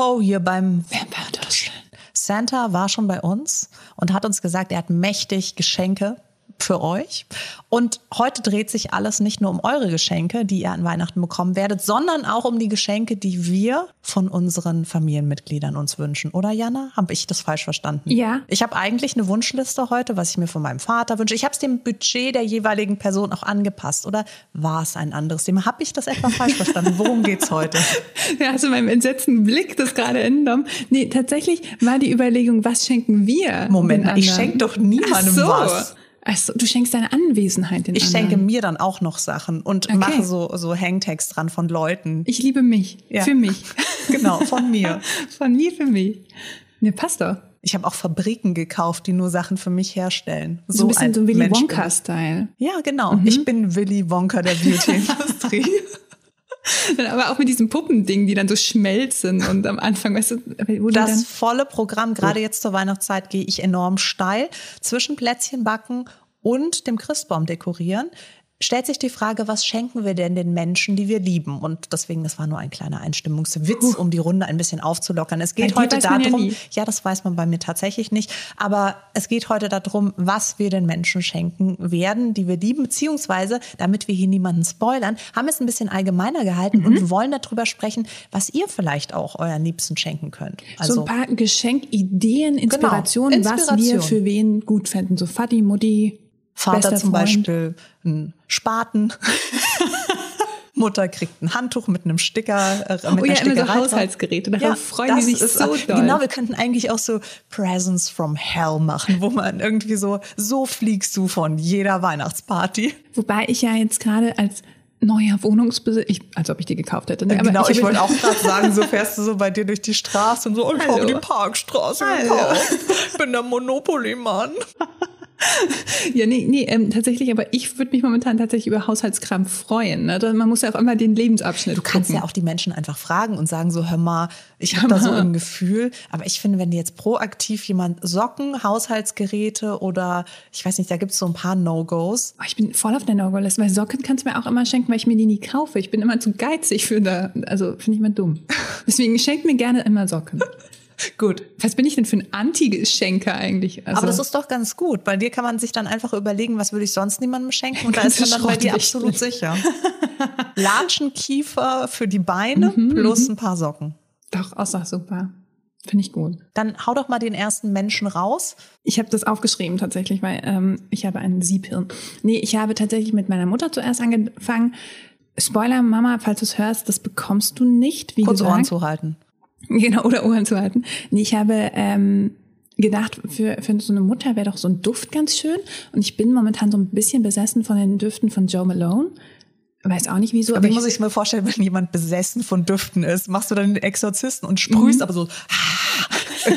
Ho, hier beim Vampire Santa war schon bei uns und hat uns gesagt, er hat mächtig Geschenke für euch. Und heute dreht sich alles nicht nur um eure Geschenke, die ihr an Weihnachten bekommen werdet, sondern auch um die Geschenke, die wir von unseren Familienmitgliedern uns wünschen. Oder Jana? Habe ich das falsch verstanden? Ja. Ich habe eigentlich eine Wunschliste heute, was ich mir von meinem Vater wünsche. Ich habe es dem Budget der jeweiligen Person auch angepasst. Oder war es ein anderes Thema? Habe ich das etwa falsch verstanden? Worum geht's heute? Ja, hast du meinem entsetzten Blick das gerade entnommen? Nee, tatsächlich war die Überlegung, was schenken wir? Moment, ich schenke doch niemandem so. was. Achso, du schenkst deine Anwesenheit den Ich anderen. schenke mir dann auch noch Sachen und Okay. mache so, so Hangtags dran von Leuten. Ich liebe mich. Ja. Für mich. Genau, von mir. Von mir für mich. Ne, passt doch. Ich habe auch Fabriken gekauft, die nur Sachen für mich herstellen. So, ein bisschen so Willy Wonka-Style. ich. Ja, genau. Mhm. Ich bin Willy Wonka der Beauty-Industrie. Aber auch mit diesem Puppending, die dann so schmelzen und am Anfang, weißt du, wo Das dann volle Programm, gerade jetzt zur Weihnachtszeit, gehe ich enorm steil. Zwischen Plätzchen backen und dem Christbaum dekorieren stellt sich die Frage, was schenken wir denn den Menschen, die wir lieben? Und deswegen, das war nur ein kleiner Einstimmungswitz, um die Runde ein bisschen aufzulockern. Es geht heute ja darum, nie. ja, das weiß man bei mir tatsächlich nicht, aber es geht heute darum, was wir den Menschen schenken werden, die wir lieben, beziehungsweise, damit wir hier niemanden spoilern, haben wir es ein bisschen allgemeiner gehalten Mhm. und wollen darüber sprechen, was ihr vielleicht auch euren Liebsten schenken könnt. Also so ein paar Geschenkideen, Inspirationen, was wir Inspiration. für wen gut fänden. So Vati, Mutti, Vater zum. Beispiel einen Spaten. Mutter kriegt ein Handtuch mit einem Sticker, äh, mit Oh ja, immer so Stickerei. Haushaltsgeräte. Darauf freuen die sich so doll. Genau, wir könnten eigentlich auch so Presents from Hell machen, wo man irgendwie so, so fliegst du von jeder Weihnachtsparty. Wobei ich ja jetzt gerade als neuer Wohnungsbesitzer, ich, als ob ich die gekauft hätte. Ne? Aber genau, ich, habe- wollte auch gerade sagen, so fährst du so bei dir durch die Straße und so, oh, ich habe die Parkstraße Hallo. gekauft. Ich bin der Monopoly-Mann. Ja, nee, nee, ähm, tatsächlich, aber ich würde mich momentan tatsächlich über Haushaltskram freuen. Ne? Man muss ja auch immer den Lebensabschnitt Du kannst gucken. ja auch die Menschen einfach fragen und sagen so, hör mal, ich habe da so ein Gefühl. Aber ich finde, wenn jetzt proaktiv jemand Socken, Haushaltsgeräte oder ich weiß nicht, da gibt es so ein paar No-Gos. Oh, ich bin voll auf der No-Go-Liste, weil Socken kannst du mir auch immer schenken, weil ich mir die nie kaufe. Ich bin immer zu geizig für da, also finde ich immer dumm. Deswegen schenkt mir gerne immer Socken. Gut. Was bin ich denn für ein Anti-Geschenker eigentlich? Also, Aber das ist doch ganz gut. Bei dir kann man sich dann einfach überlegen, was würde ich sonst niemandem schenken? Und da ist man dann bei dir absolut sicher. Latschenkiefer für die Beine plus ein paar Socken. doch, auch super. Finde ich gut. Dann hau doch mal den ersten Menschen raus. Ich habe das aufgeschrieben tatsächlich, weil ähm, ich habe einen Siebhirn. Nee, ich habe tatsächlich mit meiner Mutter zuerst angefangen. Spoiler, Mama, falls du es hörst, das bekommst du nicht. Wie Kurz gesagt. Ohren zuhalten. Genau, oder Ohren zu halten. Nee, ich habe ähm, gedacht, für, für so eine Mutter wäre doch so ein Duft ganz schön. Und ich bin momentan so ein bisschen besessen von den Düften von Joe Malone. Weiß auch nicht wieso, aber, Wie ich, muss ich mir vorstellen, wenn jemand besessen von Düften ist? Machst du dann den Exorzisten und sprühst Mhm. aber so,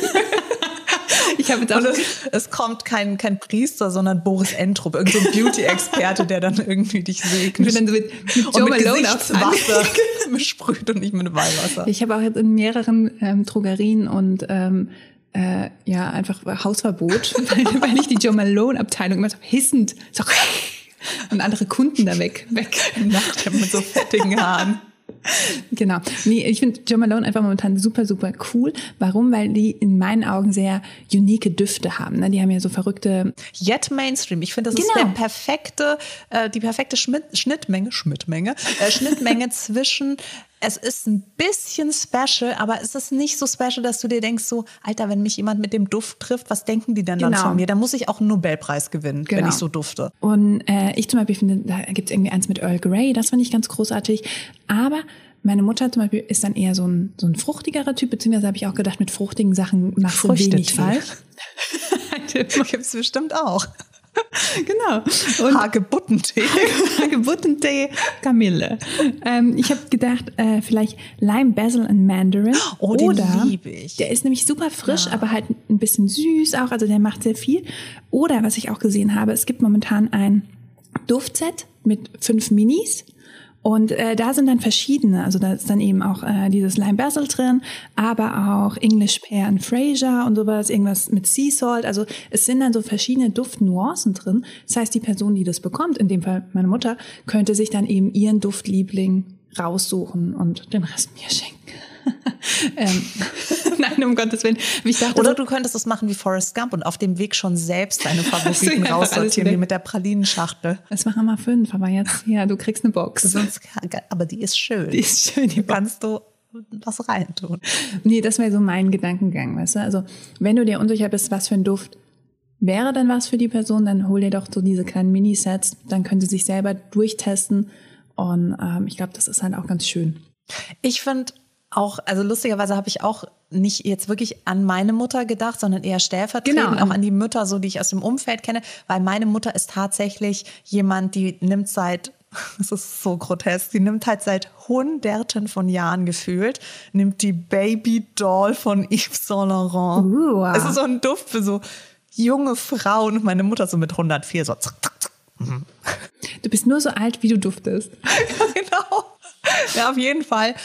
ich habe Und es, es kommt kein, kein Priester, sondern Boris Entrup, irgendein so Beauty-Experte, der dann irgendwie dich ich bin segnet. dann so mit, mit und Joe mit Malone auf Gesichtswasser besprüht und nicht mit Weihwasser. Ich habe auch jetzt in mehreren ähm, Drogerien und ähm, äh, ja einfach Hausverbot, weil, weil ich die Joe Malone Abteilung immer so hissend so und andere Kunden da weg weg. Nacht mit so fettigen Haaren. Genau. Nee, ich finde Joe Malone einfach momentan super, super cool. Warum? Weil die in meinen Augen sehr unique Düfte haben. Ne? Die haben ja so verrückte. Yet Mainstream. Ich finde, das ist Genau. der perfekte, äh, die perfekte Schmidt, Schnittmenge, Schnittmenge, äh, Schnittmenge zwischen, es ist ein bisschen special, aber es ist nicht so special, dass du dir denkst so, Alter, wenn mich jemand mit dem Duft trifft, was denken die denn dann Genau. von mir? Da muss ich auch einen Nobelpreis gewinnen, wenn Genau. ich so dufte. Und äh, ich zum Beispiel finde, da gibt's irgendwie eins mit Earl Grey, das finde ich ganz großartig. Aber meine Mutter zum Beispiel ist dann eher so ein, so ein fruchtigerer Typ, beziehungsweise habe ich auch gedacht, mit fruchtigen Sachen machst du wenig falsch. Gibt's bestimmt auch. genau. Und Hagebuttentee. Gebuttentee, Kamille. Ähm, ich habe gedacht, äh, vielleicht Lime, Basil und Mandarin. Oh, den Oder, lieb ich. Der ist nämlich super frisch, aber halt ein bisschen süß auch. Also der macht sehr viel. Oder was ich auch gesehen habe, es gibt momentan ein Duftset mit fünf Minis. Und äh, da sind dann verschiedene, also da ist dann eben auch äh, dieses Lime Basil drin, aber auch English Pear and Fraser und sowas, irgendwas mit Sea Salt. Also es sind dann so verschiedene Duftnuancen drin. Das heißt, die Person, die das bekommt, in dem Fall meine Mutter, könnte sich dann eben ihren Duftliebling raussuchen und den Rest mir schenken. Ähm, nein, um Gottes Willen. Dachte, Oder du könntest es machen wie Forrest Gump und auf dem Weg schon selbst deine Favoriten ja, raussortieren, wie mit der Pralinenschachtel. es machen wir fünf, aber jetzt, ja, du kriegst eine Box. Sonst, aber die ist schön. Die ist schön, die kannst du was reintun. Nee, das wäre so mein Gedankengang, weißt du? Also, wenn du dir unsicher bist, was für ein Duft wäre denn was für die Person, dann hol dir doch so diese kleinen Minisets, dann können sie sich selber durchtesten und ähm, ich glaube, das ist halt auch ganz schön. Ich finde auch, also lustigerweise habe ich auch nicht jetzt wirklich an meine Mutter gedacht, sondern eher stellvertretend Genau. auch an die Mütter, so die ich aus dem Umfeld kenne, weil meine Mutter ist tatsächlich jemand, die nimmt seit es ist so grotesk. Die nimmt halt seit Hunderten von Jahren gefühlt, nimmt die Baby Doll von Yves Saint Laurent. Uh, wow. Es ist so ein Duft für so junge Frauen. Und meine Mutter so mit 104 so. zack, zack, zack. Du bist nur so alt, wie du duftest. genau. Ja, auf jeden Fall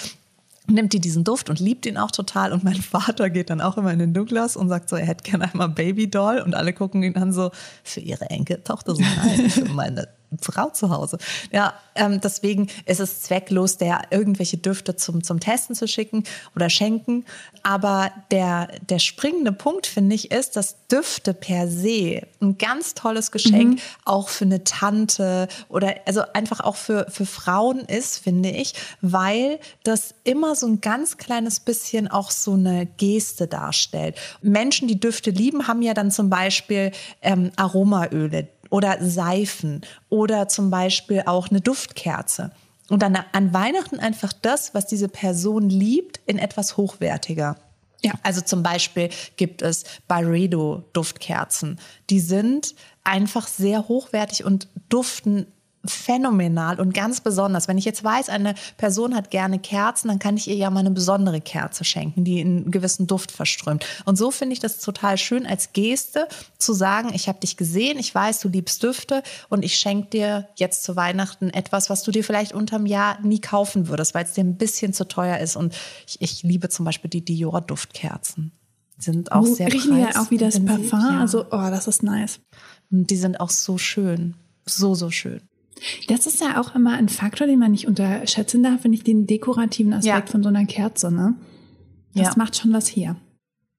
nimmt die diesen Duft und liebt ihn auch total. Und mein Vater geht dann auch immer in den Douglas und sagt so, er hätte gerne einmal Babydoll. Und alle gucken ihn an so, für ihre Enkeltochter so, nein, für meine Frau zu Hause. Ja, ähm, deswegen ist es zwecklos, der irgendwelche Düfte zum, zum Testen zu schicken oder schenken. Aber der, der springende Punkt, finde ich, ist, dass Düfte per se ein ganz tolles Geschenk auch für eine Tante oder also einfach auch für, für Frauen ist, finde ich, weil das immer so ein ganz kleines bisschen auch so eine Geste darstellt. Menschen, die Düfte lieben, haben ja dann zum Beispiel ähm, Aromaöle oder Seifen oder zum Beispiel auch eine Duftkerze. Und dann an Weihnachten einfach das, was diese Person liebt, in etwas hochwertiger. Ja. Also zum Beispiel gibt es Byredo Duftkerzen. Die sind einfach sehr hochwertig und duften phänomenal und ganz besonders. Wenn ich jetzt weiß, eine Person hat gerne Kerzen, dann kann ich ihr ja mal eine besondere Kerze schenken, die einen gewissen Duft verströmt. Und so finde ich das total schön als Geste zu sagen, ich habe dich gesehen, ich weiß, du liebst Düfte und ich schenke dir jetzt zu Weihnachten etwas, was du dir vielleicht unterm Jahr nie kaufen würdest, weil es dir ein bisschen zu teuer ist. Und ich, ich liebe zum Beispiel die Dior Duftkerzen. Die sind auch Oh, sehr riechen die ja auch wie das Parfum. ja. Also, oh, das ist nice. Und die sind auch so schön. So, so schön. Das ist ja auch immer ein Faktor, den man nicht unterschätzen darf, finde ich, den dekorativen Aspekt Ja. von so einer Kerze, ne? Das Ja. macht schon was her.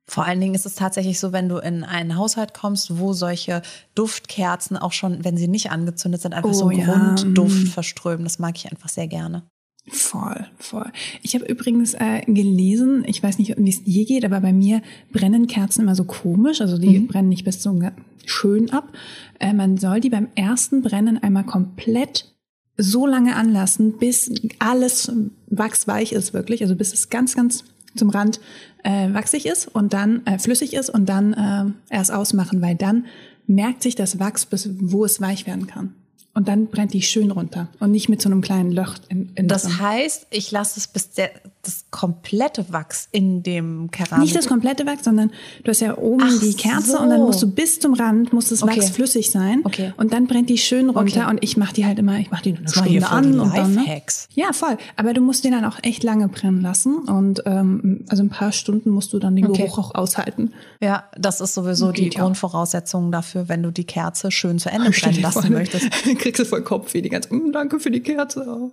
Vor allen Dingen ist es tatsächlich so, wenn du in einen Haushalt kommst, wo solche Duftkerzen auch schon, wenn sie nicht angezündet sind, einfach Oh so einen ja, Grundduft verströmen. Das mag ich einfach sehr gerne. Voll, voll. Ich habe übrigens äh, gelesen, ich weiß nicht, wie es dir geht, aber bei mir brennen Kerzen immer so komisch, also die brennen nicht bis so schön ab. Äh, man soll die beim ersten Brennen einmal komplett so lange anlassen, bis alles wachsweich ist wirklich, also bis es ganz, ganz zum Rand äh, wachsig ist und dann äh, flüssig ist und dann äh, erst ausmachen, weil dann merkt sich das Wachs, bis wo es weich werden kann. Und dann brennt die schön runter und nicht mit so einem kleinen Loch in, in Das drin. heißt, ich lasse es bis der, das komplette Wachs in dem Keramik. Nicht das komplette Wachs, sondern du hast ja oben Ach die Kerze so. und dann musst du bis zum Rand, muss das Okay. Wachs flüssig sein. Okay. Und dann brennt die schön runter Okay. und ich mache die halt immer, ich mache die eine Das machen hier Stunde voll an und dann. Ne? Ja, voll. Aber du musst den dann auch echt lange brennen lassen und ähm, also ein paar Stunden musst du dann den Okay. Geruch auch aushalten. Ja, das ist sowieso die ja. Grundvoraussetzung dafür, wenn du die Kerze schön zu Ende brennen lassen möchtest. kriegst du voll Kopfweh die ganze "Mm, Danke für die Kerze.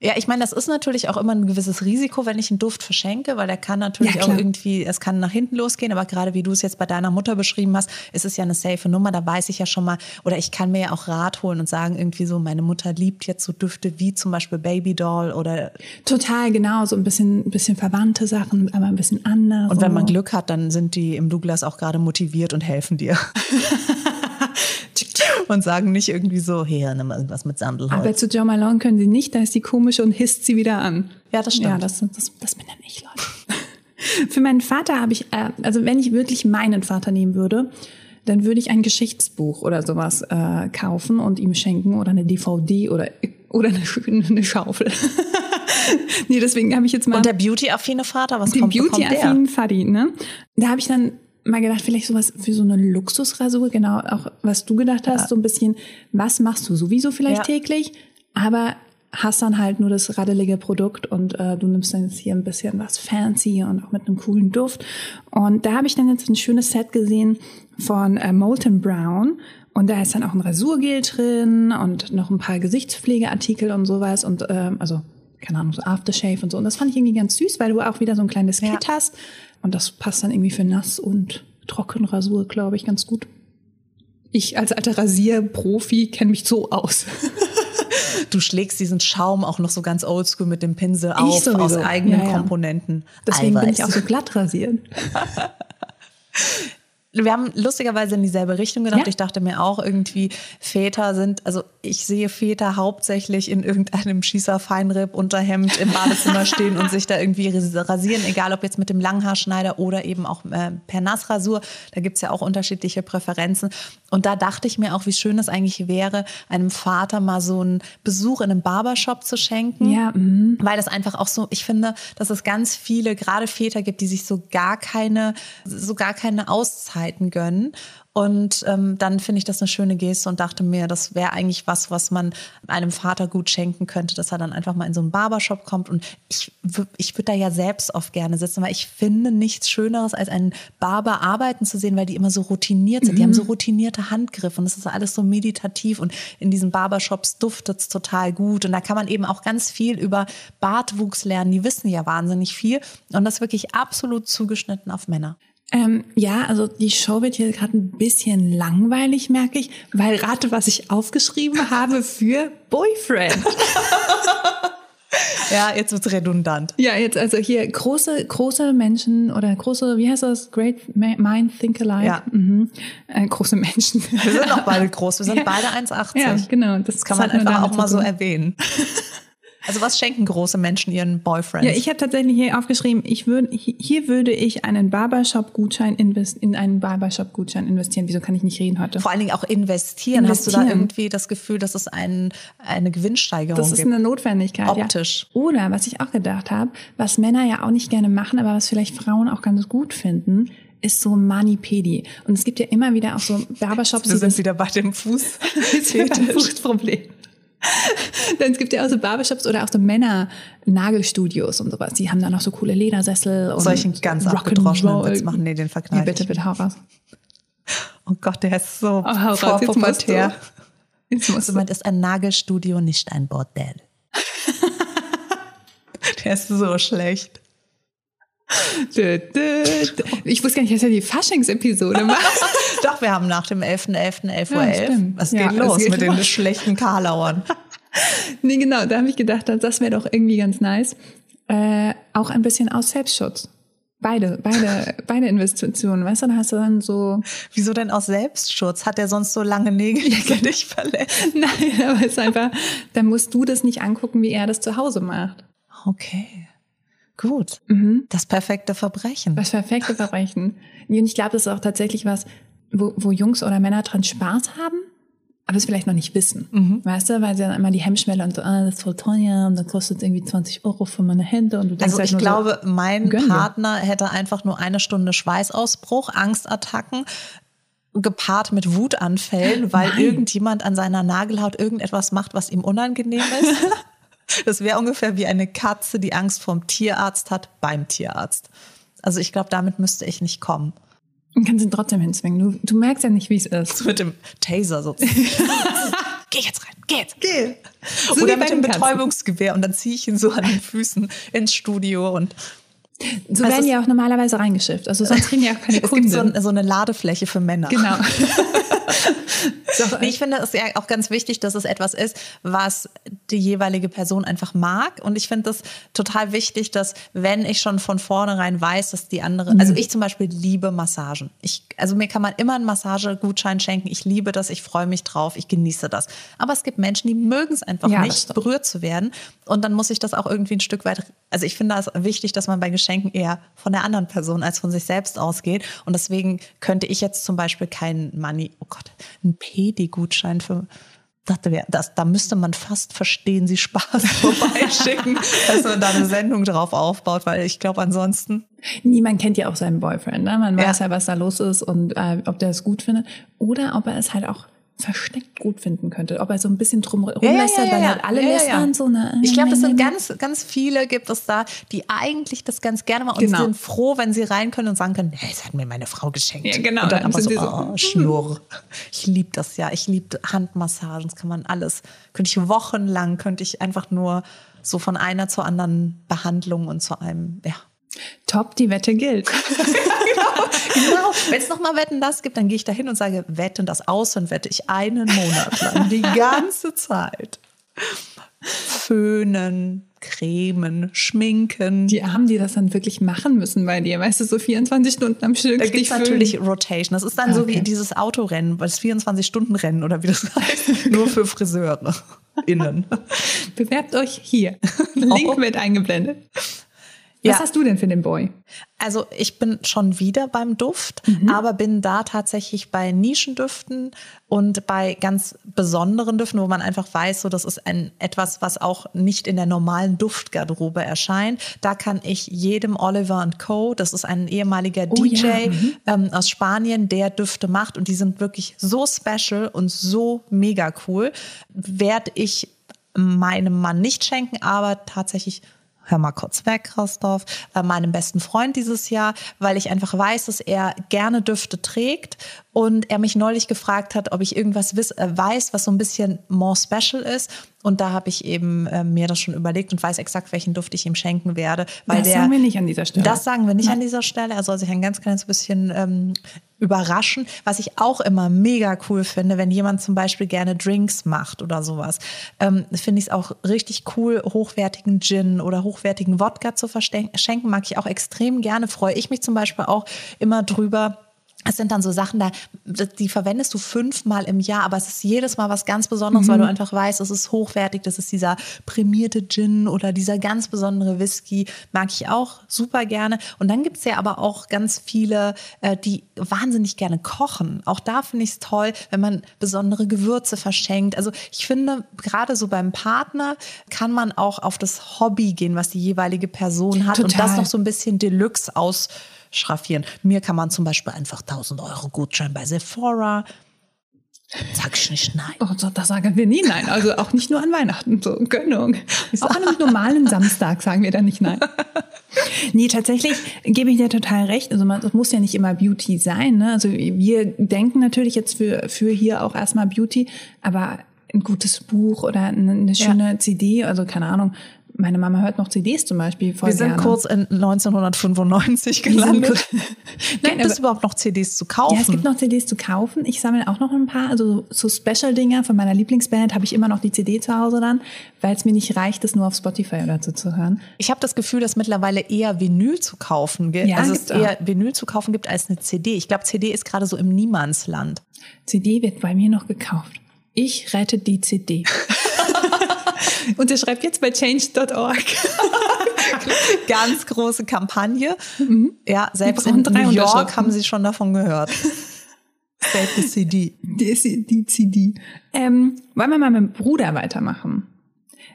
Ja, ich meine, das ist natürlich auch immer ein gewisses Risiko, wenn ich einen Duft verschenke, weil der kann natürlich Ja, auch irgendwie, es kann nach hinten losgehen, aber gerade wie du es jetzt bei deiner Mutter beschrieben hast, ist es ja eine safe Nummer, da weiß ich ja schon mal, oder ich kann mir ja auch Rat holen und sagen irgendwie so, meine Mutter liebt jetzt so Düfte wie zum Beispiel Babydoll oder, Total, genau. So ein bisschen, ein bisschen verwandte Sachen, aber ein bisschen anders. und wenn man. Glück hat, dann sind die im Douglas auch gerade motiviert und helfen dir. und sagen nicht irgendwie so, hier, nimm mal irgendwas mit Sandelholz. Aber zu Jo Malone können sie nicht, da ist die komisch und hisst sie wieder an. Ja, das stimmt. Ja, das, das, das bin dann ich, Leute. Für meinen Vater habe ich, äh, also wenn ich wirklich meinen Vater nehmen würde, dann würde ich ein Geschichtsbuch oder sowas äh, kaufen und ihm schenken oder eine DVD oder, oder eine, eine Schaufel. nee, deswegen habe ich jetzt mal und der beauty-affine Vater, was den kommt, bekommt der? Beauty-affinen Fadi, ne? Da habe ich dann mal gedacht, vielleicht sowas für so eine Luxusrasur, genau, auch was du gedacht hast, so ein bisschen, was machst du sowieso vielleicht Ja. täglich, aber hast dann halt nur das radelige Produkt und äh, du nimmst dann jetzt hier ein bisschen was fancy und auch mit einem coolen Duft. Und da habe ich dann jetzt ein schönes Set gesehen von äh, Molten Brown und da ist dann auch ein Rasurgel drin und noch ein paar Gesichtspflegeartikel und sowas und ähm, also keine Ahnung, so Aftershave und so. Und das fand ich irgendwie ganz süß, weil du auch wieder so ein kleines Ja. Kit hast. Und das passt dann irgendwie für nass und Trockenrasur, glaube ich, ganz gut. Ich als alter Rasierprofi kenne mich so aus. Du schlägst diesen Schaum auch noch so ganz oldschool mit dem Pinsel auf sowieso. aus eigenen Ja, ja. Komponenten. Deswegen bin Eiweiß. ich auch so glatt rasiert. Wir haben lustigerweise in dieselbe Richtung gedacht. Ja. Ich dachte mir auch irgendwie, Väter sind, also ich sehe Väter hauptsächlich in irgendeinem Schießer-Feinripp-Unterhemd im Badezimmer stehen und sich da irgendwie rasieren, egal ob jetzt mit dem Langhaarschneider oder eben auch äh, per Nassrasur. Da gibt's ja auch unterschiedliche Präferenzen. Und da dachte ich mir auch, wie schön es eigentlich wäre, einem Vater mal so einen Besuch in einem Barbershop zu schenken. Ja, mhm. Weil das einfach auch so, ich finde, dass es ganz viele, gerade Väter gibt, die sich so gar keine, so gar keine Auszeiten gönnen. Und ähm, dann finde ich das eine schöne Geste und dachte mir, das wäre eigentlich was, was man einem Vater gut schenken könnte, dass er dann einfach mal in so einen Barbershop kommt. Und ich, ich würde da ja selbst oft gerne sitzen, weil ich finde nichts Schöneres, als einen Barber arbeiten zu sehen, weil die immer so routiniert sind. Die haben so routinierte Handgriffe und es ist alles so meditativ. Und in diesen Barbershops duftet es total gut. Und da kann man eben auch ganz viel über Bartwuchs lernen. Die wissen ja wahnsinnig viel. Und das wirklich absolut zugeschnitten auf Männer. Ähm, ja, also die Show wird hier gerade ein bisschen langweilig, merke ich, weil rate, was ich aufgeschrieben habe für Boyfriend. Ja, jetzt wird's redundant. Ja, jetzt also hier große, große Menschen oder große, wie heißt das? Great Mind, Think Alike. Ja. Mhm. Äh, große Menschen. Wir sind auch beide groß. Wir sind Ja. beide 1,80. Ja, genau. Das kann man einfach auch mal so erwähnen. Also was schenken große Menschen ihren Boyfriends? Ja, ich habe tatsächlich hier aufgeschrieben, ich würde hier würde ich einen Barbershop-Gutschein in einen Barbershop-Gutschein investieren. Wieso kann ich nicht reden heute? Vor allen Dingen auch investieren. Hast du da Investieren. irgendwie das Gefühl, dass es ein, eine Gewinnsteigerung Das ist gibt? eine Notwendigkeit. Optisch. Ja. Oder was ich auch gedacht habe, was Männer ja auch nicht gerne machen, aber was vielleicht Frauen auch ganz gut finden, ist so Manipedi. Und es gibt ja immer wieder auch so Barbershops, Wir sind wieder bei dem Fuß. das ist ein Fußproblem. Denn es gibt ja auch so Barbershops oder auch so Männer-Nagelstudios und sowas. Die haben dann auch so coole Ledersessel und Soll ich einen ganz abgedroschenen Witz machen? Nee, den Ja, verkneife bitte, bitte, hau raus. Oh Gott, der ist so Oh, hau raus, jetzt musst du. Jetzt musst Also du. ist ein Nagelstudio nicht ein Bordell. der ist so schlecht. Ich wusste gar nicht, dass er die Faschings-Episode macht. Doch, wir haben nach dem 11.11. 11.11 Uhr. Ja, 11. stimmt. Was Ja, geht es los geht mit den los. schlechten Karlauern? Nee, genau, da habe ich gedacht, das wäre doch irgendwie ganz nice. Äh, auch ein bisschen aus Selbstschutz. Beide, beide, beide Investitionen. Weißt du, da hast du dann so, Wieso denn aus Selbstschutz? Hat er sonst so lange Nägel, dass er dich verletzt? nein, aber es ist einfach, dann musst du das nicht angucken, wie er das zu Hause macht. Okay, gut. Mhm. Das perfekte Verbrechen. Das perfekte Verbrechen. Und ich glaube, das ist auch tatsächlich was, wo, wo Jungs oder Männer dran Spaß haben, aber es vielleicht noch nicht wissen. Mhm. Weißt du, weil sie dann immer die Hemmschwelle und so, ah, das ist voll teuer und dann kostet es irgendwie 20 Euro für meine Hände und du denkst Also halt ich glaube, mein gönn dir. Partner hätte einfach nur eine Stunde Schweißausbruch, Angstattacken, gepaart mit Wutanfällen, weil Nein. irgendjemand an seiner Nagelhaut irgendetwas macht, was ihm unangenehm ist. Das wäre ungefähr wie eine Katze, die Angst vorm Tierarzt hat, beim Tierarzt. Also ich glaube, damit müsste ich nicht kommen. so, und kannst ihn trotzdem hinzwingen. Du, du merkst ja nicht, wie es ist. So mit dem Taser so. geh jetzt rein, geh jetzt, geh. So Oder mit dem Katzen. Betäubungsgewehr und dann ziehe ich ihn so an den Füßen ins Studio und So Also werden es- die auch normalerweise reingeschifft. Also sonst kriegen die auch keine es gibt Kunden. so, ein, so eine Ladefläche für Männer. genau. Nee, ich finde es ja auch ganz wichtig, dass es etwas ist, was die jeweilige Person einfach mag. Und ich finde es total wichtig, dass wenn ich schon von vornherein weiß, dass die andere, also ich zum Beispiel liebe Massagen. Ich, also mir kann man immer einen Massagegutschein schenken. Ich liebe das, ich freue mich drauf, ich genieße das. Aber es gibt Menschen, die mögen es einfach Ja, das nicht, berührt zu werden. Und dann muss ich das auch irgendwie ein Stück weit, also ich finde es wichtig, dass man bei Geschenken eher von der anderen Person als von sich selbst ausgeht. Und deswegen könnte ich jetzt zum Beispiel keinen Money, oh Gott, einen Pedi-Gutschein für, das wär, das, da müsste man fast verstehen, sie Spaß vorbeischicken, dass man da eine Sendung drauf aufbaut, weil ich glaube ansonsten, Niemand kennt ja auch seinen Boyfriend. Ne? Man Ja. weiß ja, was da los ist und äh, ob der es gut findet. Oder ob er es halt auch versteckt gut finden könnte. Ob er so ein bisschen drum rumlästert, weil halt alle lästern so. Ne? Ich glaube, das sind ganz, ganz viele gibt es da, die eigentlich das ganz gerne machen und Genau. sind froh, wenn sie rein können und sagen können, hey, das hat mir meine Frau geschenkt. Ja, genau. Und dann Dann aber so, sind sie so, oh, Schnurr. Ich liebe das ja. Ich liebe Handmassagen. Das kann man alles. Könnte ich wochenlang, könnte ich einfach nur so von einer zur anderen Behandlung und zu einem, ja. Top, die Wette gilt. genau. Wenn es nochmal Wetten das gibt, dann gehe ich da hin und sage, wetten das aus und wette ich einen Monat lang, die ganze Zeit. Föhnen, cremen, schminken. Die Armen, die das dann wirklich machen müssen bei dir, weißt du, so 24 Stunden am Stück. Da gibt es natürlich Rotation. Das ist dann okay. so wie dieses Autorennen, das 24-Stunden-Rennen oder wie das heißt, nur für Friseure innen. Bewerbt euch hier. Link wird eingeblendet. Was ja. hast du denn für den Boy? Also ich bin schon wieder beim Duft, mhm. aber bin da tatsächlich bei Nischendüften und bei ganz besonderen Düften, wo man einfach weiß, so das ist ein etwas, was auch nicht in der normalen Duftgarderobe erscheint. Da kann ich jedem Oliver Co. Das ist ein ehemaliger oh, DJ ja. mhm. ähm, aus Spanien, der Düfte macht und die sind wirklich so special und so mega cool. Werde ich meinem Mann nicht schenken, aber tatsächlich hör mal kurz weg, Christoph, äh, meinem besten Freund dieses Jahr, weil ich einfach weiß, dass er gerne Düfte trägt und er mich neulich gefragt hat, ob ich irgendwas wiss, äh, weiß, was so ein bisschen more special ist. Und da habe ich eben äh, mir das schon überlegt und weiß exakt, welchen Duft ich ihm schenken werde. Weil das der, sagen wir nicht an dieser Stelle. Das sagen wir nicht Nein. an dieser Stelle. Er soll sich ein ganz kleines bisschen ähm, überraschen. Was ich auch immer mega cool finde, wenn jemand zum Beispiel gerne Drinks macht oder sowas, ähm, finde ich es auch richtig cool, hochwertigen Gin oder hochwertigen Wodka zu verschenken. Mag ich auch extrem gerne. Freue ich mich zum Beispiel auch immer drüber es sind dann so Sachen da, die verwendest du fünfmal im Jahr, aber es ist jedes Mal was ganz Besonderes, mhm. weil du einfach weißt, es ist hochwertig, das ist dieser prämierte Gin oder dieser ganz besondere Whisky, mag ich auch super gerne. Und dann gibt's ja aber auch ganz viele, äh, die wahnsinnig gerne kochen. Auch da finde ich es toll, wenn man besondere Gewürze verschenkt. Also ich finde, gerade so beim Partner kann man auch auf das Hobby gehen, was die jeweilige Person hat Total. und das noch so ein bisschen Deluxe aus schraffieren. Mir kann man zum Beispiel einfach 1000 Euro Gutschein bei Sephora. Sag ich nicht nein. Oh, da sagen wir nie nein. Also auch nicht nur an Weihnachten. So, Gönnung. Auch an einem normalen Samstag sagen wir da nicht nein. Nee, tatsächlich gebe ich dir total recht. Also man, es muss ja nicht immer Beauty sein. Ne? Also wir denken natürlich jetzt für, für hier auch erstmal Beauty, aber ein gutes Buch oder eine schöne ja. CD, also keine Ahnung, meine Mama hört noch CDs zum Beispiel voll Wir sind gerne. kurz in 1995 gelandet. Nein, gibt es überhaupt noch CDs zu kaufen? Ja, es gibt noch CDs zu kaufen. Ich sammle auch noch ein paar. Also so Special-Dinger von meiner Lieblingsband habe ich immer noch die CD zu Hause dann, weil es mir nicht reicht, das nur auf Spotify oder so zu hören. Ich habe das Gefühl, dass mittlerweile eher Vinyl zu kaufen gibt. Ja, also es eher auch. Vinyl zu kaufen gibt als eine CD. Ich glaube, CD ist gerade so im Niemandsland. CD wird bei mir noch gekauft. Ich rette die CD. Unterschreibt jetzt bei change.org. Ganz große Kampagne. Mhm. Ja, selbst in New York haben sie schon davon gehört. Save the CD. Die, die CD. Ähm, wollen wir mal mit dem Bruder weitermachen?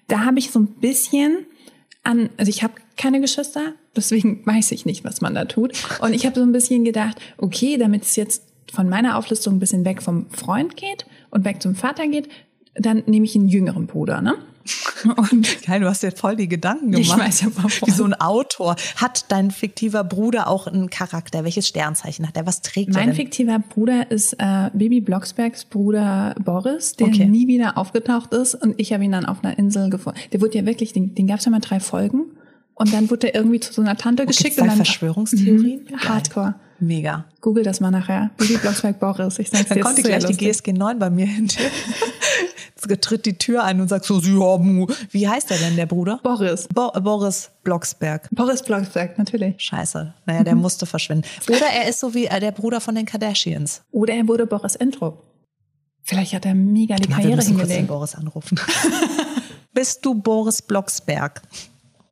Da habe ich so ein bisschen an, also ich habe keine Geschwister, deswegen weiß ich nicht, was man da tut. Und ich habe so ein bisschen gedacht, okay, damit es jetzt von meiner Auflistung ein bisschen weg vom Freund geht und weg zum Vater geht, dann nehme ich einen jüngeren Bruder, ne? Und Geil, du hast dir voll die Gedanken gemacht. Ich weiß ja mal Wie so ein Autor. Hat dein fiktiver Bruder auch einen Charakter? Welches Sternzeichen hat er? Was trägt mein er? Mein fiktiver Bruder ist äh, Baby Blocksbergs Bruder Boris, der okay. nie wieder aufgetaucht ist. Und ich habe ihn dann auf einer Insel gefunden. Der wurde ja wirklich, den, den gab es ja mal drei Folgen. Und dann wurde er irgendwie zu so einer Tante geschickt. Und dann, Verschwörungstheorien? Mhm, Hardcore. Mega. Google das mal nachher. Baby Blocksberg Boris. Ich sag's dann dir, konnte gleich die GSG 9 bei mir hinter. Jetzt tritt die Tür ein und sagt so, Sie haben, wie heißt der denn, der Bruder? Boris. Bo Boris Blocksberg. Boris Blocksberg, natürlich. Scheiße. Naja, der musste verschwinden. Oder er ist so wie äh, der Bruder von den Kardashians. Oder er wurde Boris Entrup. Vielleicht hat er mega die Karriere wir hingelegt. Boris anrufen. Bist du Boris Blocksberg?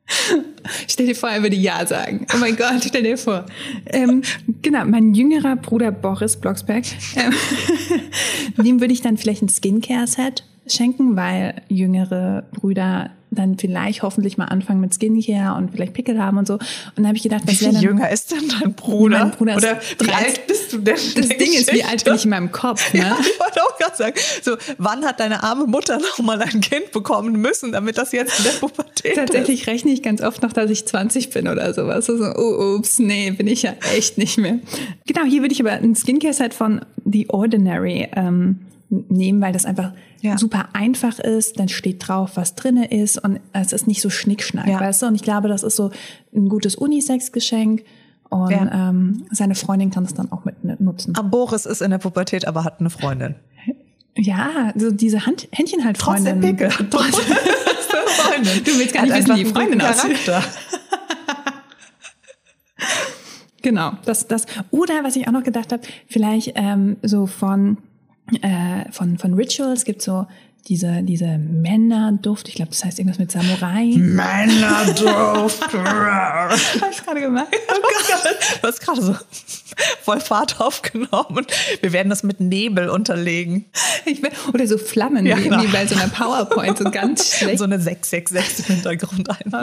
Stell dir vor, er würde Ja sagen. Oh mein Gott, stell dir vor. Ähm, genau, mein jüngerer Bruder Boris Blocksberg, ähm, dem würde ich dann vielleicht ein Skincare-Set schenken, weil jüngere Brüder dann vielleicht hoffentlich mal anfangen mit Skincare und vielleicht Pickel haben und so. Und dann habe ich gedacht, was wäre dann, jünger ist denn dein Bruder? Mein Bruder Oder wie alt bist du denn? Das Ding Geschichte? ist, wie alt bin ich in meinem Kopf? Ne? Ja, ich wollte auch gerade sagen, so wann hat deine arme Mutter noch mal ein Kind bekommen müssen, damit das jetzt in der Pubertät Tatsächlich ist? rechne ich ganz oft noch, dass ich 20 bin oder sowas. So, oh, ups, nee, bin ich ja echt nicht mehr. Genau, hier würde ich aber ein Skincare-Set von The Ordinary ähm, nehmen, weil das einfach Ja. super einfach ist. Dann steht drauf, was drinne ist und es ist nicht so schnickschnack, Ja. weißt du? Und ich glaube, das ist so ein gutes Unisex-Geschenk und Ja. ähm, seine Freundin kann es dann auch mit nutzen. Ah, Boris ist in der Pubertät, aber hat eine Freundin. Ja, so diese Hand, Händchen halt Freundin. Trotzdem Freundin. Du willst gar nicht wissen, einfach wie die Freundin aussieht. Genau, das, das. Oder was ich auch noch gedacht habe, vielleicht ähm, so von, äh, von, von Rituals. Gibt so diese, diese Männerduft, ich glaube, das heißt irgendwas mit Samurai. Männerduft. Hab ich gerade gemerkt. Du hast gerade so voll Fahrt aufgenommen. Wir werden das mit Nebel unterlegen. Ich will, oder so Flammen, Ja, wie, genau. wie bei so einer PowerPoint, so ganz schlecht. So eine 666 im Hintergrund ein.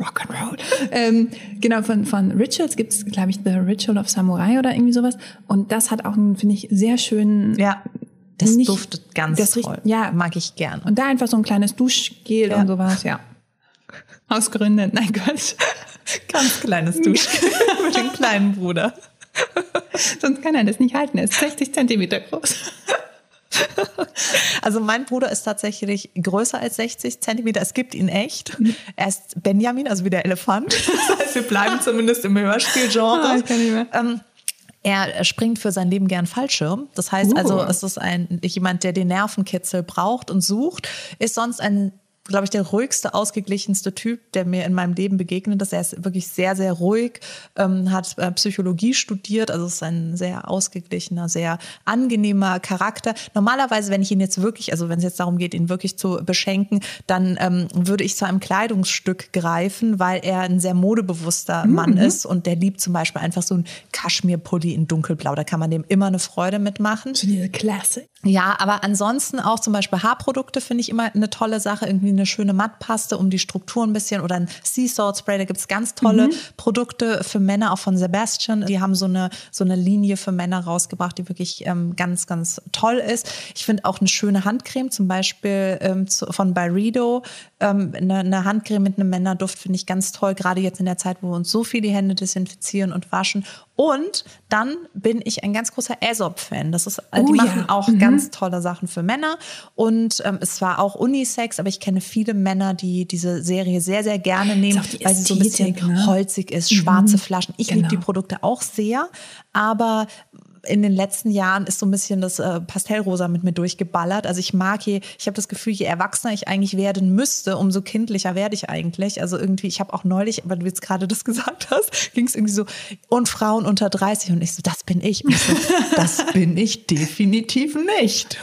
Rock and Roll. Ähm, genau, von, von Rituals gibt es, glaube ich, The Ritual of Samurai oder irgendwie sowas. Und das hat auch einen, finde ich, sehr schönen. Ja, das Nicht- duftet ganz das riecht- toll. ja. mag ich gern. Und da einfach so ein kleines Duschgel Ja. und sowas, ja. Aus Gründen. Nein, Quatsch. ganz kleines Duschgel mit dem kleinen Bruder. Sonst kann er das nicht halten. Er ist 60 Zentimeter groß. Also mein Bruder ist tatsächlich größer als 60 Zentimeter. Es gibt ihn echt. Er ist Benjamin, also wie der Elefant. Das heißt, wir bleiben zumindest im Hörspielgenre. Ah, er springt für sein Leben gern Fallschirm. Das heißt Uh. also, es ist ein jemand, der den Nervenkitzel braucht und sucht, ist sonst ein glaube ich, der ruhigste, ausgeglichenste Typ, der mir in meinem Leben begegnet ist. Er ist wirklich sehr, sehr ruhig, ähm, hat äh, Psychologie studiert, also ist ein sehr ausgeglichener, sehr angenehmer Charakter. Normalerweise, wenn ich ihn jetzt wirklich, also wenn es jetzt darum geht, ihn wirklich zu beschenken, dann ähm, würde ich zu einem Kleidungsstück greifen, weil er ein sehr modebewusster Mann ist und der liebt zum Beispiel einfach so ein Kaschmirpulli in dunkelblau. Da kann man dem immer eine Freude mitmachen. So diese Klasse. Ja, aber ansonsten auch zum Beispiel Haarprodukte finde ich immer eine tolle Sache. Irgendwie eine schöne Mattpaste, um die Struktur ein bisschen oder ein Sea Salt Spray. Da gibt's ganz tolle Produkte für Männer, auch von Sebastian. Die haben so eine, so eine Linie für Männer rausgebracht, die wirklich ähm, ganz, ganz toll ist. Ich finde auch eine schöne Handcreme, zum Beispiel ähm, zu, von Byredo. Ähm, eine, eine Handcreme mit einem Männerduft finde ich ganz toll, gerade jetzt in der Zeit, wo wir uns so viel die Hände desinfizieren und waschen. Und dann bin ich ein ganz großer Aesop-Fan. Das ist, die Oh ja. machen auch ganz tolle Sachen für Männer. Und ähm, es war auch Unisex, aber ich kenne viele Männer, die diese Serie sehr, sehr gerne nehmen, die weil sie so ein bisschen Ästhetik, ne? holzig ist, schwarze Flaschen. Ich liebe Genau. die Produkte auch sehr, aber in den letzten Jahren ist so ein bisschen das äh, Pastellrosa mit mir durchgeballert. Also ich mag je, ich habe das Gefühl, je erwachsener ich eigentlich werden müsste, umso kindlicher werde ich eigentlich. Also irgendwie, ich habe auch neulich, weil du jetzt gerade das gesagt hast, ging es irgendwie so, und Frauen unter 30 und ich so, das bin ich. Ich so, das bin ich definitiv nicht.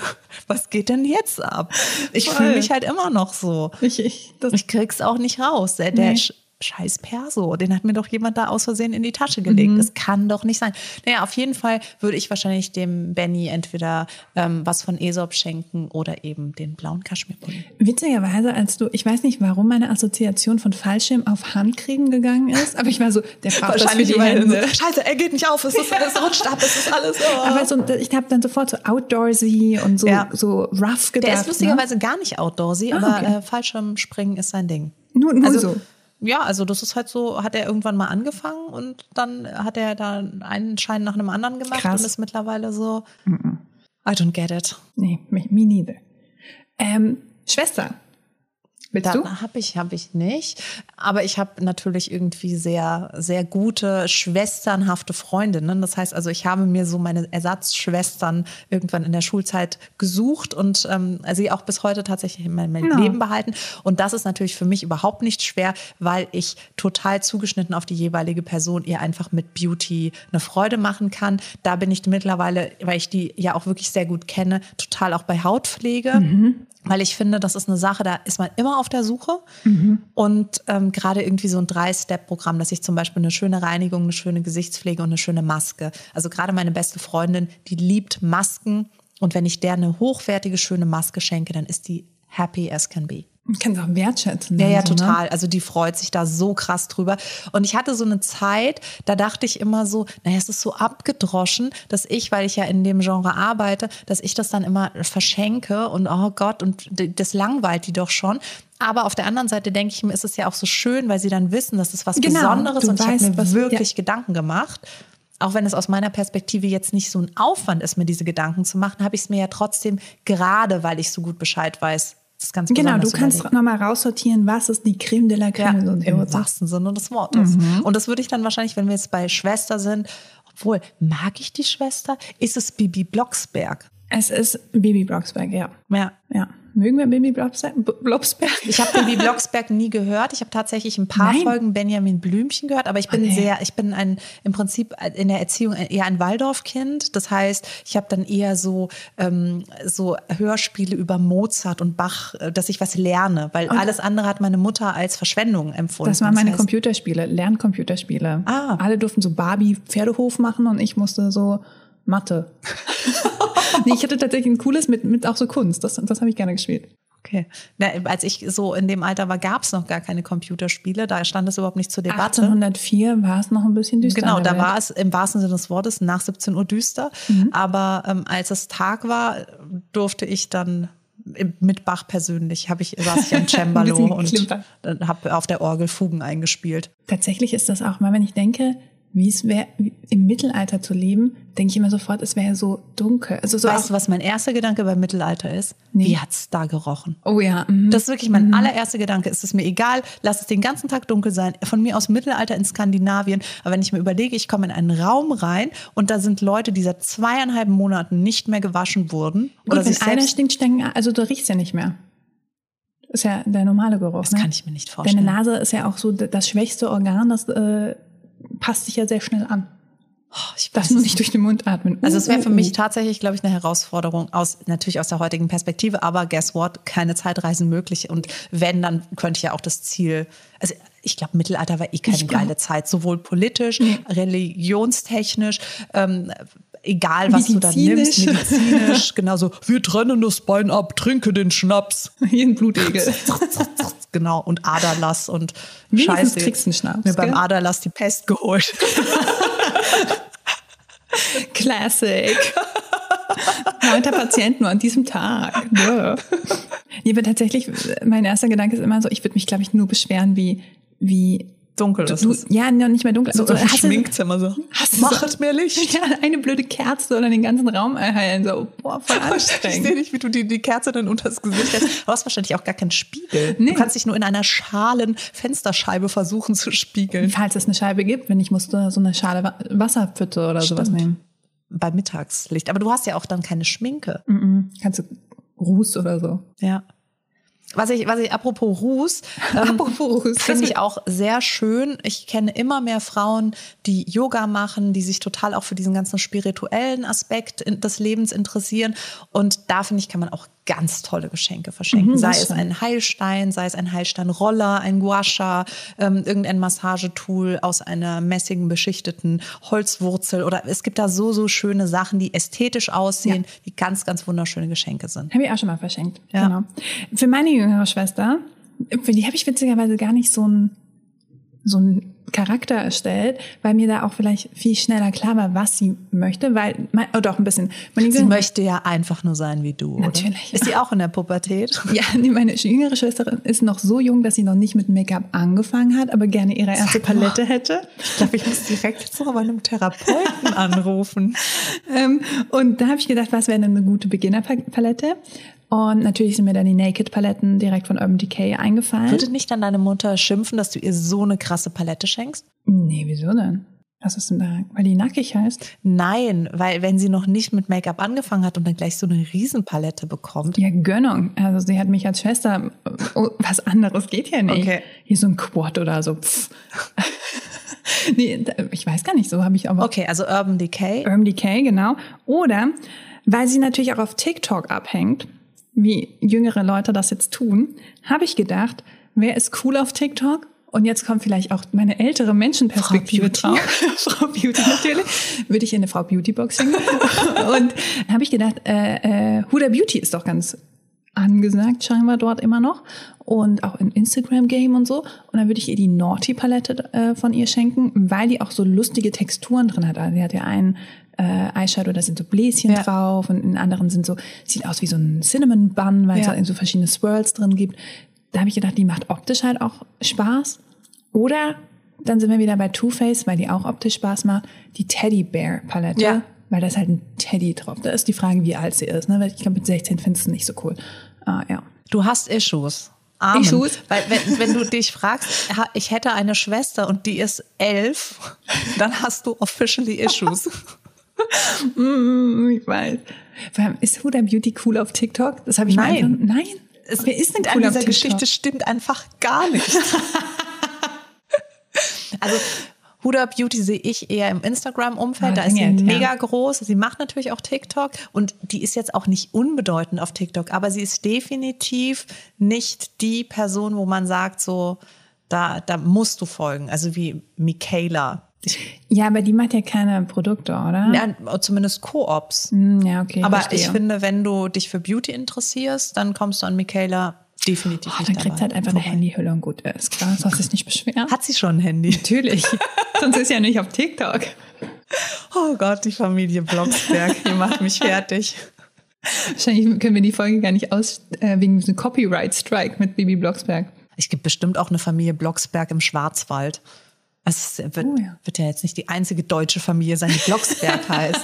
Was geht denn jetzt ab? Ich fühle mich halt immer noch so. Ich, ich, Ich krieg's auch nicht raus. Der, Nee. Scheiß Perso, den hat mir doch jemand da aus Versehen in die Tasche gelegt. Das kann doch nicht sein. Naja, auf jeden Fall würde ich wahrscheinlich dem Benny entweder ähm, was von Aesop schenken oder eben den blauen Kaschmirpulli. witzigerweise, als du, ich weiß nicht, warum meine Assoziation von Fallschirm auf Handcreme gegangen ist, aber ich war so, der braucht das für die Hände. Scheiße, er geht nicht auf, es, ist, es rutscht ab, es ist alles. Oh. Aber so, ich habe dann sofort so outdoorsy und so, Ja. so rough gedacht. der ist lustigerweise gar nicht outdoorsy, Ah, aber okay. äh, Fallschirmspringen ist sein Ding. Ne? Nur, nur also, so. Ja, also das ist halt so, hat er irgendwann mal angefangen und dann hat er da einen Schein nach einem anderen gemacht Krass. und ist mittlerweile so, I don't get it. Nee, me, me neither. Ähm, Schwester. Willst Da habe ich, habe ich nicht. Aber ich habe natürlich irgendwie sehr, sehr gute, schwesternhafte Freundinnen. Das heißt also, ich habe mir so meine Ersatzschwestern irgendwann in der Schulzeit gesucht und ähm, sie auch bis heute tatsächlich in meinem Ja. Leben behalten. Und das ist natürlich für mich überhaupt nicht schwer, weil ich total zugeschnitten auf die jeweilige Person ihr einfach mit Beauty eine Freude machen kann. Da bin ich mittlerweile, weil ich die ja auch wirklich sehr gut kenne, total auch bei Hautpflege. Weil ich finde, das ist eine Sache, da ist man immer auf der Suche. Und ähm, gerade irgendwie so ein Drei-Step-Programm, dass ich zum Beispiel eine schöne Reinigung, eine schöne Gesichtspflege und eine schöne Maske. Also gerade meine beste Freundin, die liebt Masken. Und wenn ich der eine hochwertige, schöne Maske schenke, dann ist die happy as can be. Ich kann es auch wertschätzen. Ja, dann ja, ne? total. Also die freut sich da so krass drüber. Und ich hatte so eine Zeit, da dachte ich immer so, naja, es ist so abgedroschen, dass ich, weil ich ja in dem Genre arbeite, dass ich das dann immer verschenke und oh Gott, und das langweilt die doch schon. Aber auf der anderen Seite denke ich mir, ist es ja auch so schön, weil sie dann wissen, das ist was Genau, Besonderes und ich weißt, habe mir was- wirklich Gedanken gemacht. auch wenn es aus meiner Perspektive jetzt nicht so ein Aufwand ist, mir diese Gedanken zu machen, habe ich es mir ja trotzdem gerade, weil ich so gut Bescheid weiß, das ganz Genau, du kannst nochmal raussortieren, was ist die Creme de la Ja, Creme. so im wahrsten Sinne des Wortes. Mhm. Und das würde ich dann wahrscheinlich, wenn wir jetzt bei Schwester sind, obwohl, mag ich die Schwester? Ist es Bibi Blocksberg? Es ist Bibi Blocksberg, ja. Ja. Ja. Mögen wir Bibi Blocksberg? Ich habe Bibi Blocksberg nie gehört. Ich habe tatsächlich ein paar Nein. Folgen Benjamin Blümchen gehört, aber ich bin nee. sehr, ich bin ein im Prinzip in der Erziehung eher ein Waldorfkind. Das heißt, ich habe dann eher so ähm, so Hörspiele über Mozart und Bach, äh, dass ich was lerne, weil alles andere hat meine Mutter als Verschwendung empfunden. Das waren meine heißt, Computerspiele, Lerncomputerspiele. Ah. Alle durften so Barbie Pferdehof machen und ich musste so Mathe. nee, ich hatte tatsächlich ein cooles mit, mit auch so Kunst. Das, das habe ich gerne gespielt. Okay. Na, als ich so in dem Alter war, gab es noch gar keine Computerspiele. Da stand es überhaupt nicht zur Debatte. 1804 war es noch ein bisschen düster. Genau, da Welt. war es im wahrsten Sinne des Wortes nach 17 Uhr düster. Mhm. Aber ähm, als es Tag war, durfte ich dann mit Bach persönlich, habe ich saß ich am Cembalo und habe auf der Orgel Fugen eingespielt. Tatsächlich ist das auch mal, wenn ich denke, wie es wäre, im Mittelalter zu leben, denke ich immer sofort, es wäre so dunkel. Also so weißt du, was mein erster Gedanke beim Mittelalter ist? Nee. Wie hat's da gerochen? oh ja, mhm. Das ist wirklich mein allererster Gedanke. Es ist mir egal, lass es den ganzen Tag dunkel sein. Von mir aus Mittelalter in Skandinavien. Aber wenn ich mir überlege, ich komme in einen Raum rein und da sind Leute, die seit zweieinhalb Monaten nicht mehr gewaschen wurden. Gut, oder wenn einer stinkt, stinken, also du riechst ja nicht mehr. Ist ja der normale Geruch. das ne? kann ich mir nicht vorstellen. Deine Nase ist ja auch so das schwächste Organ, das äh, passt sich ja sehr schnell an. Oh, ich weiß nur nicht durch den Mund atmen. Also es wäre Uh, für uh, mich uh. tatsächlich, glaube ich, eine Herausforderung aus natürlich aus der heutigen Perspektive. Aber guess what? Keine Zeitreisen möglich. Und wenn, dann könnte ich ja auch das Ziel. Also ich glaube, Mittelalter war eh keine Ich geile Zeit, sowohl politisch, religionstechnisch. Ähm, Egal, was du da nimmst, Medizinisch. medizinisch, genauso, wir trennen das Bein ab, trinke den Schnaps. Hier ein Blutegel. Genau, und Aderlass und Wenigstens Scheiße. du einen Schnaps, Mir beim? Aderlass die Pest geholt. Classic. Neunter Patient nur an diesem Tag. Ja. Nee, aber tatsächlich, mein erster Gedanke ist immer so, ich würde mich, glaube ich, nur beschweren, wie, wie Dunkel du, ist du es. ja, noch nicht mehr dunkel. So Also, im hast du- Schminkzimmer so. hast du Machet so- mir Licht. Ja, eine blöde Kerze oder den ganzen Raum erheilen. So, boah, voll Ich sehe anstrengend. nicht, wie du die, die Kerze dann unter das Gesicht hältst. Du hast wahrscheinlich auch gar keinen Spiegel. Nee. Du kannst dich nur in einer schalen Fensterscheibe versuchen zu spiegeln. Falls es eine Scheibe gibt, wenn ich musste so eine Schale Wa- Wasserpfütte oder sowas Stimmt. nehmen. Bei Mittagslicht. Aber du hast ja auch dann keine Schminke. Mhm. Kannst du Ruß oder so. Ja. Was ich, was ich, apropos Ruß, ähm, finde ich auch sehr schön. Ich kenne immer mehr Frauen, die Yoga machen, die sich total auch für diesen ganzen spirituellen Aspekt des Lebens interessieren. Und da finde ich, kann man auch ganz tolle Geschenke verschenken. Mhm, sei es ein Heilstein, sei es ein Heilsteinroller, ein Guasha, ähm, irgendein Massagetool aus einer messigen beschichteten Holzwurzel. Oder es gibt da so, so schöne Sachen, die ästhetisch aussehen, die ganz, ganz wunderschöne Geschenke sind. Habe ich auch schon mal verschenkt. Ja. Genau. Für meine jüngere Schwester, für die habe ich witzigerweise gar nicht so ein so einen Charakter erstellt, weil mir da auch vielleicht viel schneller klar war, was sie möchte, weil, mein, oh doch, ein bisschen. Meine Sie möchte ja einfach nur sein wie du. Natürlich, Oder? Ist sie auch in der Pubertät? ja, meine jüngere Schwester ist noch so jung, dass sie noch nicht mit Make-up angefangen hat, aber gerne ihre erste Sag mal. Palette hätte. Ich glaube, ich muss direkt jetzt noch bei einem Therapeuten anrufen. Ähm, und da habe ich gedacht, was wäre denn eine gute Beginner-Palette? Und natürlich sind mir dann die Naked-Paletten direkt von Urban Decay eingefallen. Würde nicht dann deine Mutter schimpfen, dass du ihr so eine krasse Palette schenkst? Nee, wieso denn? Was ist denn da? Weil die nackig heißt? Nein, weil wenn sie noch nicht mit Make-up angefangen hat und dann gleich so eine Riesenpalette bekommt. Ja, Gönnung. Also sie hat mich als Schwester, oh, was anderes geht ja nicht. Okay. Hier so ein Quad oder so. Nee, ich weiß gar nicht, so habe ich aber Okay, also Urban Decay. Urban Decay, genau. Oder weil sie natürlich auch auf TikTok abhängt, wie jüngere Leute das jetzt tun, habe ich gedacht, wer ist cool auf TikTok? Und jetzt kommt vielleicht auch meine ältere Menschenperspektive Frau drauf. Frau Beauty natürlich. Würde ich in eine Frau Beauty Box singen. Und habe ich gedacht, äh, äh, Huda Beauty ist doch ganz angesagt scheinbar dort immer noch und auch in Instagram Game und so und dann würde ich ihr die Naughty Palette äh, von ihr schenken, weil die auch so lustige Texturen drin hat. Also sie hat ja einen äh, Eyeshadow, da sind so Bläschen Ja. drauf und in anderen sind so sieht aus wie so ein Cinnamon Bun, weil es Ja. da so verschiedene Swirls drin gibt. Da habe ich gedacht, die macht optisch halt auch Spaß. Oder Dann sind wir wieder bei Too Faced, weil die auch optisch Spaß macht. Die Teddy Bear Palette. Ja. Weil da ist halt ein Teddy drauf. Da ist die Frage, wie alt sie ist. Ne? Weil ich glaube, mit 16 findest du nicht so cool. Ah, ja. Du hast Issues. Amen. Issues? Weil wenn, wenn du dich fragst, ich hätte eine Schwester und die ist elf, dann hast du officially Issues. Mm, ich weiß. Ist Huda Beauty cool auf TikTok? Das habe ich Nein. Mal nein. Wer ist denn an cool auf dieser? Geschichte stimmt einfach gar nicht. also Huda Beauty sehe ich eher im Instagram-Umfeld. Ah, da ist sie dringend, ja. mega groß. Sie macht natürlich auch TikTok und die ist jetzt auch nicht unbedeutend auf TikTok, aber sie ist definitiv nicht die Person, wo man sagt, so, da, da musst du folgen. Also wie Michaela. Ja, aber die macht ja keine Produkte, oder? ja, zumindest Koops. Hm, ja okay. Aber verstehe. ich finde, wenn du dich für Beauty interessierst, dann kommst du an Michaela definitiv Oh, nicht dann kriegt sie halt einfach eine vorbei. Handyhülle und gut ist. Klar, sollst du dich nicht beschweren. Hat sie schon ein Handy? Natürlich. Sonst ist sie ja nicht auf TikTok. Oh Gott, die Familie Blocksberg, ihr macht mich fertig. Wahrscheinlich können wir die Folge gar nicht aus, äh, wegen diesem Copyright-Strike mit Bibi Blocksberg. Es gibt bestimmt auch eine Familie Blocksberg im Schwarzwald. Es ist- wird, Oh ja. wird ja jetzt nicht die einzige deutsche Familie sein, die Blocksberg heißt.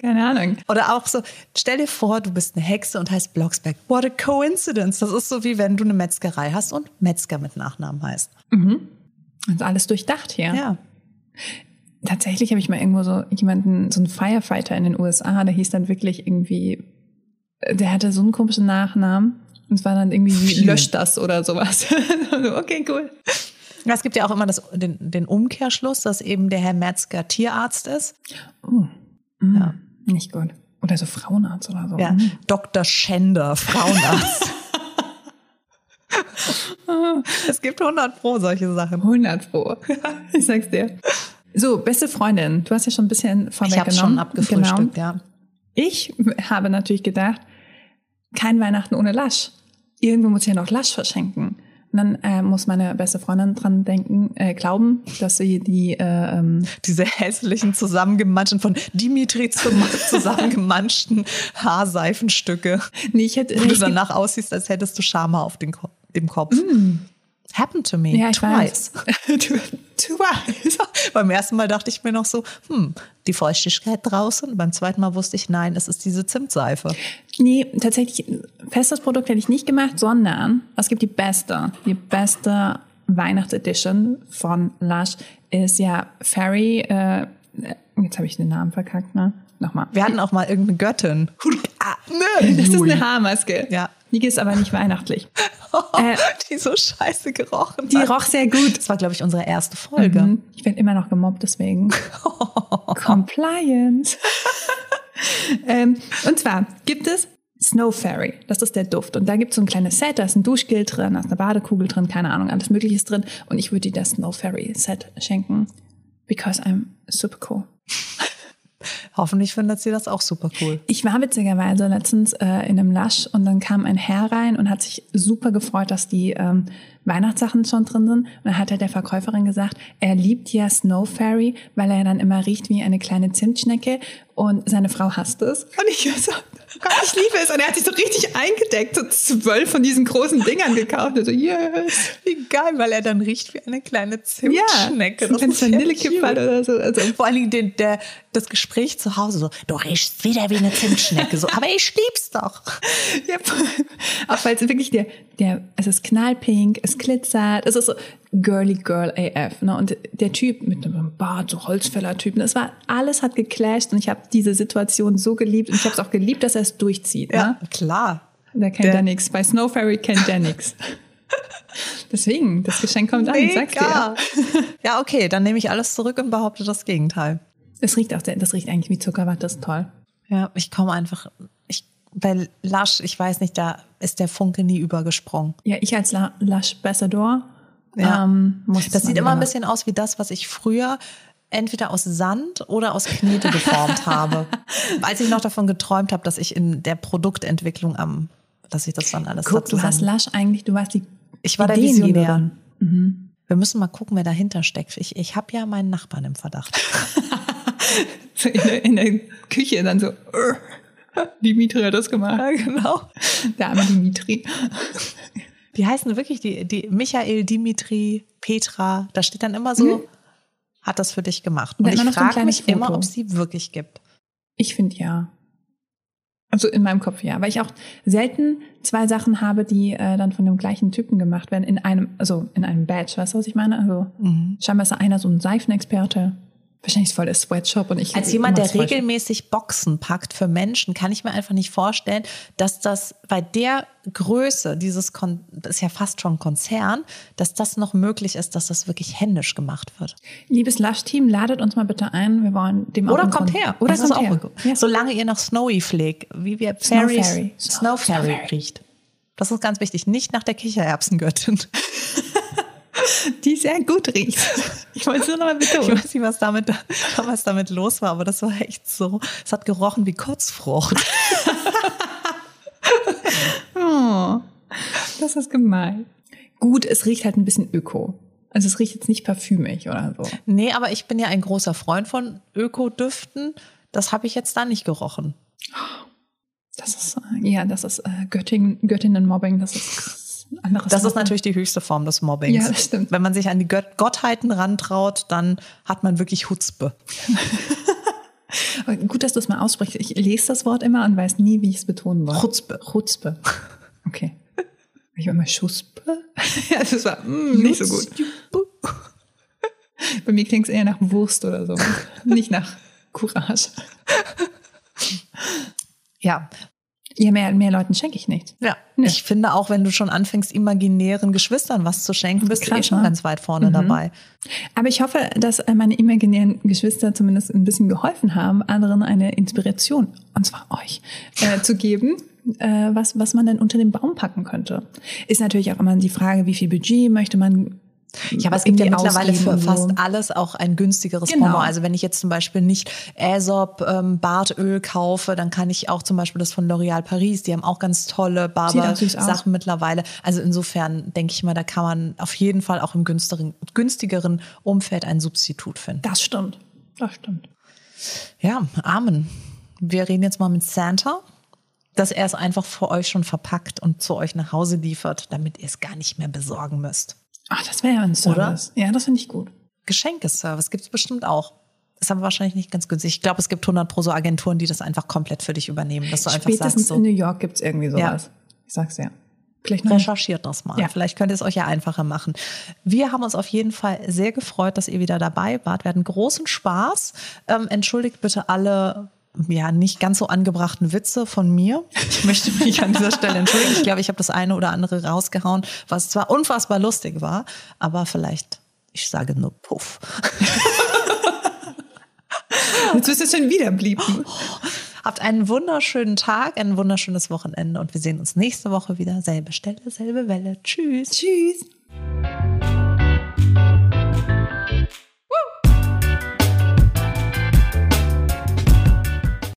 Keine Ahnung. Oder auch so, stell dir vor, du bist eine Hexe und heißt Blocksberg. What a coincidence. Das ist so wie wenn du eine Metzgerei hast und Metzger mit Nachnamen heißt. Also alles durchdacht hier. Ja. Tatsächlich habe ich mal irgendwo so jemanden, so einen Firefighter in den USA, der hieß dann wirklich irgendwie, der hatte so einen komischen Nachnamen. Und es war dann irgendwie wie, Viel. löscht das oder sowas. Also, okay, cool. Es gibt ja auch immer das, den, den Umkehrschluss, dass eben der Herr Metzger Tierarzt ist. Ja. Nicht gut. Oder so Frauenarzt oder so. Ja. Mhm. Dr. Schender, Frauenarzt. es gibt 100 pro solche Sachen. 100 pro. Ich sag's dir. So, beste Freundin. Du hast ja schon ein bisschen Ich habe vorweggenommen. schon abgefrühstückt, Genau. ja. Ich habe natürlich gedacht, kein Weihnachten ohne Lasch. Irgendwo muss ich ja noch Lasch verschenken. Und dann äh, muss meine beste Freundin dran denken, äh, glauben, dass sie die äh, ähm, Diese hässlichen zusammengemanschten, von Dimitri zusammengemanschten Haarseifenstücke. nee, ich hätte Wo du danach aussiehst, als hättest du Schama auf den Ko dem Kopf. Happened to me. Ja, twice. Twice. Beim ersten Mal dachte ich mir noch so, hm, die Feuchtigkeit draußen. Beim zweiten Mal wusste ich, nein, es ist diese Zimtseife. Nee, tatsächlich, festes Produkt hätte ich nicht gemacht, sondern es gibt die beste, die beste Weihnachtsedition von Lush ist ja Fairy, äh, jetzt habe ich den Namen verkackt, ne? Nochmal. Wir hatten auch mal irgendeine Göttin. Ah, nö. Das ist eine Haarmaske. Ja. Die ist aber nicht weihnachtlich. Äh, die so scheiße gerochen die hat. roch sehr gut. Das war, glaube ich, unsere erste Folge. Mhm. Ich werde immer noch gemobbt, deswegen. Compliance. ähm, und zwar gibt es Snow Fairy. Das ist der Duft. Und da gibt es so ein kleines Set, da ist ein Duschgel drin, da ist eine Badekugel drin, keine Ahnung, alles Mögliche ist drin. Und ich würde dir das Snow Fairy Set schenken. Because I'm super cool. Hoffentlich findet sie das auch super cool. Ich war witzigerweise letztens äh, in einem Lush und dann kam ein Herr rein und hat sich super gefreut, dass die ähm, Weihnachtssachen schon drin sind. Und dann hat er der Verkäuferin gesagt, er liebt ja Snow Fairy, weil er dann immer riecht wie eine kleine Zimtschnecke und seine Frau hasst es. Und ich so, Gott, ich liebe es. Und er hat sich so richtig eingedeckt, so zwölf von diesen großen Dingern gekauft. Und so, yes. Wie geil, weil er dann riecht wie eine kleine Ja, Zimtschnecke. so ein ist ja Vanillekipferl oder so. Also, Vor allen Dingen den, der, das Gespräch zu Hause so, du riechst wieder wie eine Zimtschnecke. So, aber ich lieb's doch. Ja, auch weil es wirklich der, der, es ist knallpink, es glitzert, es ist so girly girl AF, ne? Und der Typ mit einem Bart, so Holzfäller-Typ, das war, alles hat geclasht und ich habe diese Situation so geliebt und ich habe es auch geliebt, dass er es durchzieht, ne? klar. Da kennt Der- er nichts. Bei Snow Fairy kennt er nichts. Deswegen, das Geschenk kommt an, ich sag's dir. Mega. Ja, okay, dann nehme ich alles zurück und behaupte das Gegenteil. Das riecht auch, das riecht eigentlich wie Zuckerwatte, das ist toll. Ja, ich komme einfach, ich, bei Lush, ich weiß nicht, da ist der Funke nie übergesprungen. Ja, ich als La Lush Ambassador Ja. ähm, muss Das sieht immer ein bisschen aus wie das, was ich früher entweder aus Sand oder aus Knete geformt habe. Als ich noch davon geträumt habe, dass ich in der Produktentwicklung am, dass ich das dann alles Guck, du hast Lush eigentlich, du warst die Ich war der. Visionär. Wir müssen mal gucken, wer dahinter steckt. Ich, ich habe ja meinen Nachbarn im Verdacht. So in, der, in der Küche dann so, "Urgh, Dimitri hat das gemacht. genau. Der arme Dimitri. Die heißen wirklich die, die Michael, Dimitri, Petra. Da steht dann immer so, hat das für dich gemacht. Und ich noch so frage mich kleines immer, Foto. ob es die wirklich gibt. Ich finde ja. Also in meinem Kopf ja, weil ich auch selten zwei Sachen habe, die äh, dann von dem gleichen Typen gemacht werden in einem, also in einem Badge, weißt du, was ich meine? Also Mhm. scheinbar ist da einer so ein Seifenexperte. Wahrscheinlich voll der Sweatshop und ich Als jemand, der regelmäßig Boxen packt für Menschen, kann ich mir einfach nicht vorstellen, dass das bei der Größe dieses, Kon das ist ja fast schon Konzern, dass das noch möglich ist, dass das wirklich händisch gemacht wird. Liebes Lush-Team, ladet uns mal bitte ein. Wir wollen dem Oder kommt her. Oder Das ist auch her. gut. Ja. Solange ihr nach Snowy pflegt, wie wir Snow Fairies, Fairy. Snow Fairy Snow Fairy. riecht. Das ist ganz wichtig. Nicht nach der Kichererbsengöttin. Die sehr gut riecht. Ich wollte es nur noch mal Ich betonen. weiß nicht, was damit, was damit los war, aber das war echt so. Es hat gerochen wie Kotzfrucht. Oh, das ist gemein. Gut, es riecht halt ein bisschen öko. Also es riecht jetzt nicht parfümig oder so. Nee, aber ich bin ja ein großer Freund von Ökodüften. Das habe ich jetzt da nicht gerochen. Das ist, ja, das ist äh, Göttin, Göttinnenmobbing, das ist ein anderes. Das ist Wort. natürlich die höchste Form des Mobbings. Ja, das stimmt. Wenn man sich an die Gött Gottheiten rantraut, dann hat man wirklich Hutzpe. Gut, dass du es mal aussprichst. Ich lese das Wort immer und weiß nie, wie ich es betonen soll. Chutzpe. Chutzpe. Okay. Ich war immer Schuspe. ja, das war mm, nicht so gut. Bei mir klingt es eher nach Wurst oder so. nicht nach Courage. Ja, Ja, mehr, mehr Leuten schenke ich nicht. ja. Ja. Ich finde auch, wenn du schon anfängst, imaginären Geschwistern was zu schenken, bist du eh Krass, schon ne? ganz weit vorne dabei. Aber ich hoffe, dass äh, meine imaginären Geschwister zumindest ein bisschen geholfen haben, anderen eine Inspiration, und zwar euch, äh, zu geben, äh, was, was man denn unter den Baum packen könnte. Ist natürlich auch immer die Frage, wie viel Budget möchte man Ja, aber es gibt ja mittlerweile für fast alles auch ein günstigeres Genau. Pendant. Also wenn ich jetzt zum Beispiel nicht Aesop ähm, Bartöl kaufe, dann kann ich auch zum Beispiel das von L'Oréal Paris. Die haben auch ganz tolle. Barber-Sachen mittlerweile. Also insofern denke ich mal, da kann man auf jeden Fall auch im günstigeren, günstigeren Umfeld ein Substitut finden. Das stimmt. Das stimmt. Ja, Amen. Wir reden jetzt mal mit Santa, dass er es einfach für euch schon verpackt und zu euch nach Hause liefert, damit ihr es gar nicht mehr besorgen müsst. Ach, das wäre ja ein Service. Ja, das finde ich gut. Geschenkeservice gibt es bestimmt auch. Ist aber wahrscheinlich nicht ganz günstig. Ich glaube, es gibt 100 pro so Agenturen, die das einfach komplett für dich übernehmen. Dass du einfach Spätestens sagst, so, in New York gibt's irgendwie sowas. Ich sag's ja. Vielleicht noch recherchiert das mal. Ja. Vielleicht könnt ihr es euch ja einfacher machen. Wir haben uns auf jeden Fall sehr gefreut, dass ihr wieder dabei wart. Wir hatten großen Spaß. Ähm, entschuldigt bitte alle ja, nicht ganz so angebrachten Witze von mir. Ich möchte mich an dieser Stelle entschuldigen. Ich glaube, ich habe das eine oder andere rausgehauen, was zwar unfassbar lustig war, aber vielleicht, ich sage nur Puff. Jetzt wirst du schon wieder blieben. Habt einen wunderschönen Tag, ein wunderschönes Wochenende und wir sehen uns nächste Woche wieder. Selbe Stelle, selbe Welle. Tschüss. Tschüss.